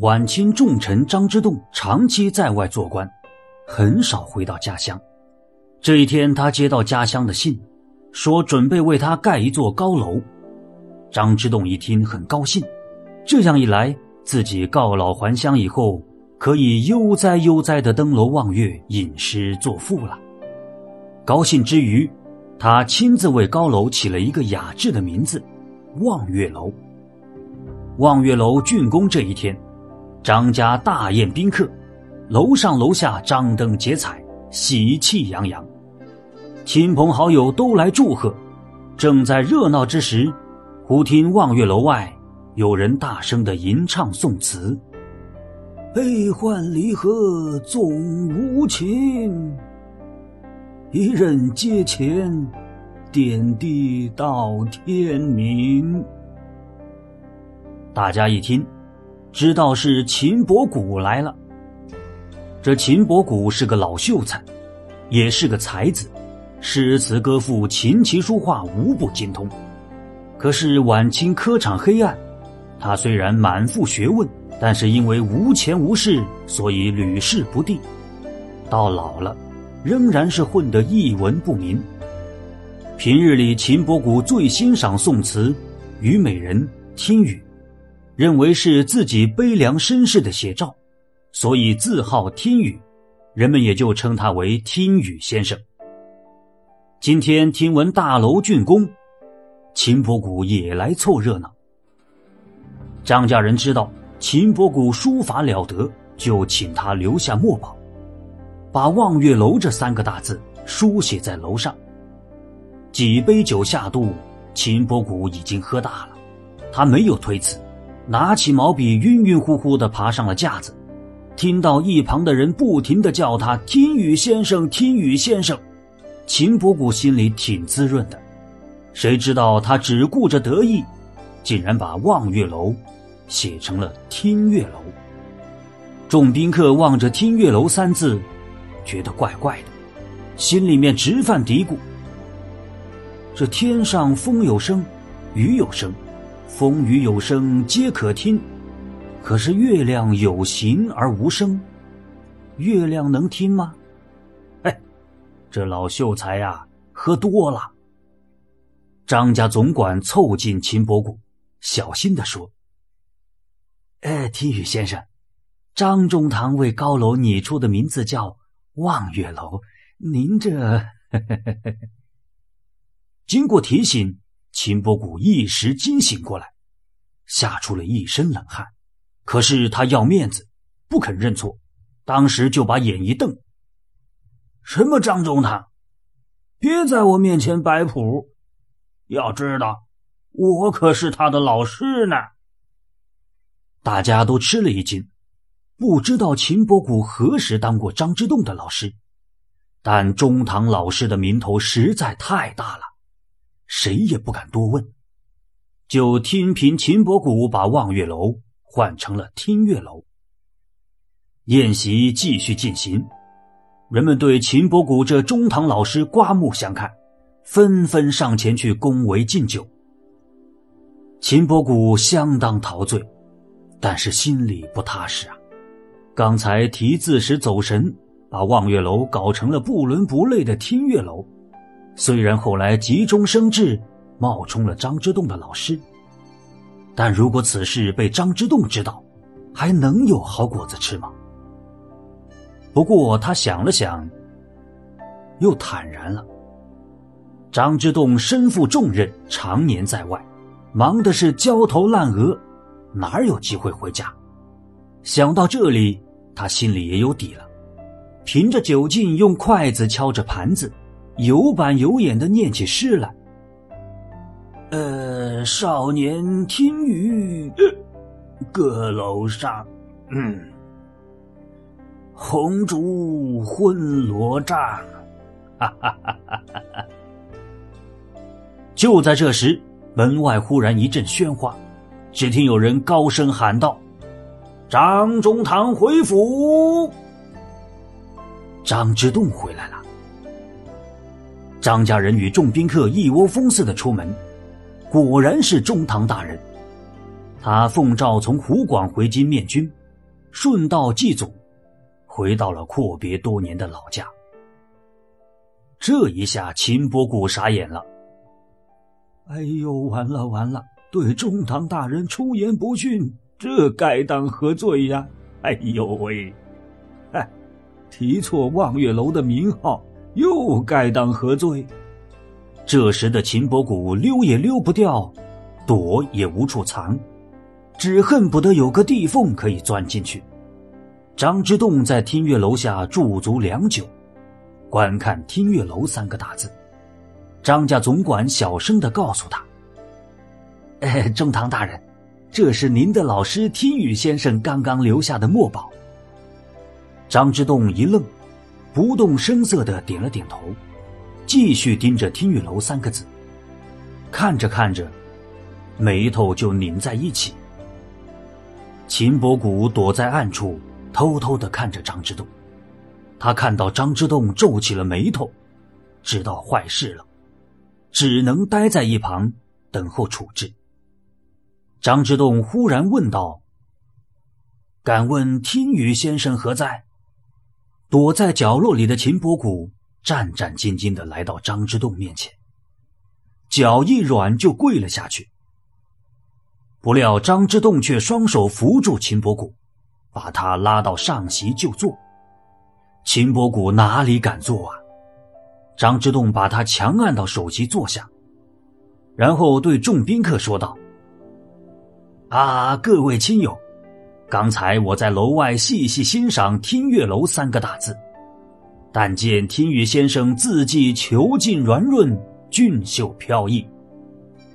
晚清重臣张之洞长期在外做官，很少回到家乡。这一天，他接到家乡的信，说准备为他盖一座高楼。张之洞一听很高兴，这样一来，自己告老还乡以后，可以悠哉悠哉的登楼望月，吟诗作赋了。高兴之余，他亲自为高楼起了一个雅致的名字——望月楼。望月楼竣工这一天。张家大宴宾客，楼上楼下张灯结彩，喜气洋洋，亲朋好友都来祝贺。正在热闹之时，忽听望月楼外有人大声的吟唱宋词：“悲欢离合总无情，一人阶前，点滴到天明。”大家一听。知道是秦伯古来了。这秦伯古是个老秀才，也是个才子，诗词歌赋、琴棋书画无不精通。可是晚清科场黑暗，他虽然满腹学问，但是因为无钱无势，所以屡试不第。到老了，仍然是混得一文不名。平日里，秦伯古最欣赏宋词、虞美人、听雨。认为是自己悲凉身世的写照，所以自号听雨，人们也就称他为听雨先生。今天听闻大楼竣工，秦伯古也来凑热闹。张家人知道秦伯古书法了得，就请他留下墨宝，把“望月楼”这三个大字书写在楼上。几杯酒下肚，秦伯古已经喝大了，他没有推辞。拿起毛笔，晕晕乎乎的爬上了架子。听到一旁的人不停的叫他“听雨先生，听雨先生”，秦伯古心里挺滋润的。谁知道他只顾着得意，竟然把“望月楼”写成了“听月楼”。众宾客望着“听月楼”三字，觉得怪怪的，心里面直犯嘀咕：这天上风有声，雨有声。风雨有声皆可听，可是月亮有形而无声，月亮能听吗？哎，这老秀才呀，喝多了。张家总管凑近秦伯谷，小心的说：“哎，听雨先生，张中堂为高楼拟出的名字叫望月楼，您这……” 经过提醒。秦伯古一时惊醒过来，吓出了一身冷汗。可是他要面子，不肯认错，当时就把眼一瞪：“什么张中堂，别在我面前摆谱！要知道，我可是他的老师呢。”大家都吃了一惊，不知道秦伯古何时当过张之洞的老师，但中堂老师的名头实在太大了。谁也不敢多问，就听凭秦伯古把望月楼换成了听月楼。宴席继续进行，人们对秦伯古这中堂老师刮目相看，纷纷上前去恭维敬酒。秦伯古相当陶醉，但是心里不踏实啊！刚才题字时走神，把望月楼搞成了不伦不类的听月楼。虽然后来急中生智，冒充了张之洞的老师，但如果此事被张之洞知道，还能有好果子吃吗？不过他想了想，又坦然了。张之洞身负重任，常年在外，忙的是焦头烂额，哪有机会回家？想到这里，他心里也有底了，凭着酒劲，用筷子敲着盘子。有板有眼的念起诗来。呃，少年听雨，阁楼上，嗯，红烛昏罗帐，哈哈哈哈哈！就在这时，门外忽然一阵喧哗，只听有人高声喊道：“张中堂回府。”张之洞回来了。张家人与众宾客一窝蜂似的出门，果然是中堂大人。他奉诏从湖广回京面君，顺道祭祖，回到了阔别多年的老家。这一下，秦伯古傻眼了。哎呦，完了完了！对中堂大人出言不逊，这该当何罪呀？哎呦喂！哎，提错望月楼的名号，又该当何罪？这时的秦伯谷溜也溜不掉，躲也无处藏，只恨不得有个地缝可以钻进去。张之洞在听月楼下驻足良久。观看“听月楼”三个大字，张家总管小声的告诉他：“哎，中堂大人，这是您的老师听雨先生刚刚留下的墨宝。”张之洞一愣，不动声色的点了点头，继续盯着“听雨楼”三个字，看着看着，眉头就拧在一起。秦伯古躲在暗处，偷偷的看着张之洞。他看到张之洞皱起了眉头，知道坏事了，只能待在一旁等候处置。张之洞忽然问道：“敢问听雨先生何在？”躲在角落里的秦伯古战战兢兢的来到张之洞面前，脚一软就跪了下去。不料张之洞却双手扶住秦伯古，把他拉到上席就坐。秦伯谷哪里敢坐啊？张之洞把他强按到首席坐下，然后对众宾客说道：“啊，各位亲友，刚才我在楼外细细欣赏‘听月楼’三个大字，但见听雨先生字迹遒劲圆润，俊秀飘逸。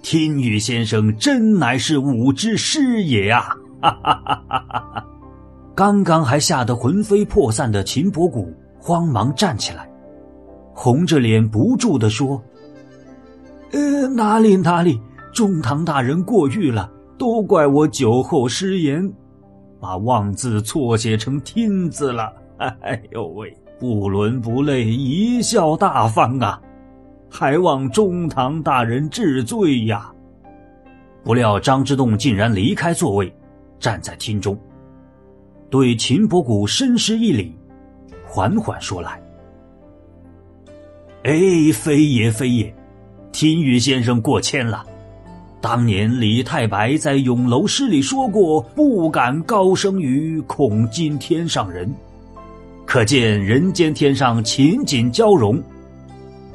听雨先生真乃是武之师也啊！哈哈哈哈哈哈！”刚刚还吓得魂飞魄散的秦伯谷慌忙站起来，红着脸不住地说：“呃，哪里哪里，中堂大人过誉了，都怪我酒后失言，把‘望’字错写成‘听’字了。哎呦喂，不伦不类，贻笑大方啊！还望中堂大人治罪呀！”不料张之洞竟然离开座位，站在厅中。对秦伯古深施一礼，缓缓说来：“哎，非也非也，听雨先生过谦了。当年李太白在咏楼诗里说过‘不敢高声语，恐惊天上人’，可见人间天上情景交融。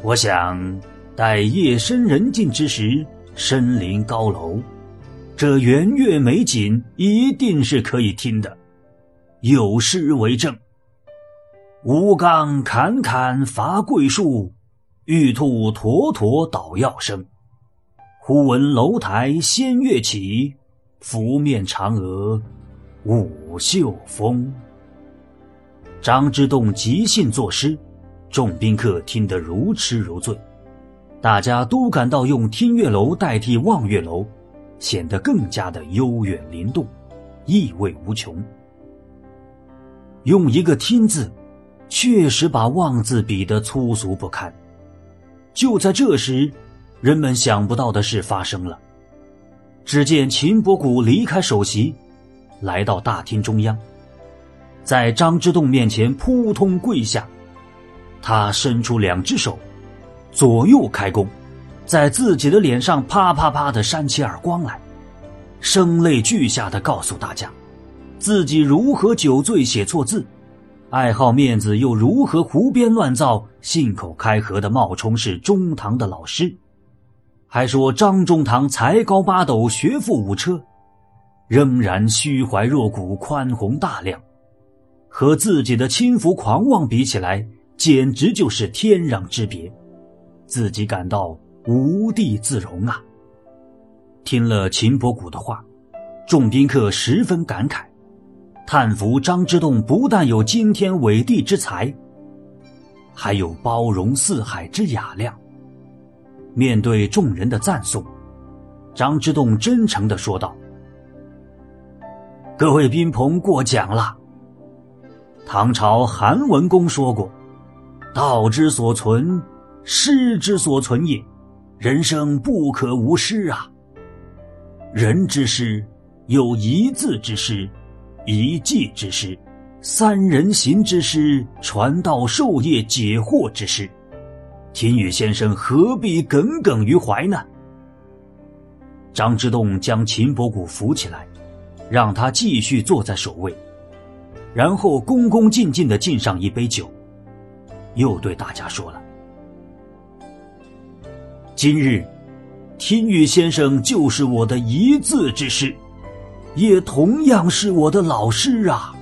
我想，待夜深人静之时，身临高楼，这圆月美景一定是可以听的。”有诗为证：“吴刚侃侃伐桂树，玉兔妥妥捣药声。忽闻楼台仙乐起，拂面嫦娥舞袖风。”张之洞即兴作诗，众宾客听得如痴如醉，大家都感到用听月楼代替望月楼，显得更加的悠远灵动，意味无穷。用一个“听”字，确实把“望”字比得粗俗不堪。就在这时，人们想不到的事发生了。只见秦伯古离开首席，来到大厅中央，在张之洞面前扑通跪下。他伸出两只手，左右开弓，在自己的脸上啪啪啪的扇起耳光来，声泪俱下的告诉大家。自己如何酒醉写错字，爱好面子又如何胡编乱造，信口开河的冒充是中堂的老师，还说张中堂才高八斗，学富五车，仍然虚怀若谷，宽宏大量，和自己的轻浮狂妄比起来，简直就是天壤之别，自己感到无地自容啊！听了秦伯古的话，众宾客十分感慨。叹服张之洞不但有惊天伟地之才，还有包容四海之雅量。面对众人的赞颂，张之洞真诚的说道：“各位宾朋过奖了。唐朝韩文公说过：‘道之所存，师之所存也。人生不可无师啊。人之师，有一字之师。’一技之师，三人行之师，传道授业解惑之师。秦宇先生何必耿耿于怀呢？张之洞将秦伯古扶起来，让他继续坐在首位，然后恭恭敬敬的敬上一杯酒，又对大家说了：“今日，听雨先生就是我的一字之师，也同样是我的老师啊。”